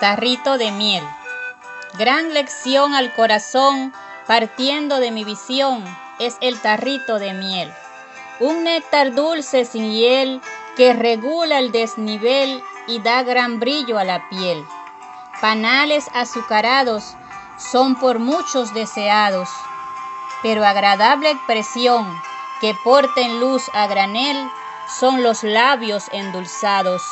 Tarrito de miel. Gran lección al corazón, partiendo de mi visión, es el tarrito de miel. Un néctar dulce sin hiel que regula el desnivel y da gran brillo a la piel. Panales azucarados son por muchos deseados, pero agradable expresión que porten luz a granel son los labios endulzados.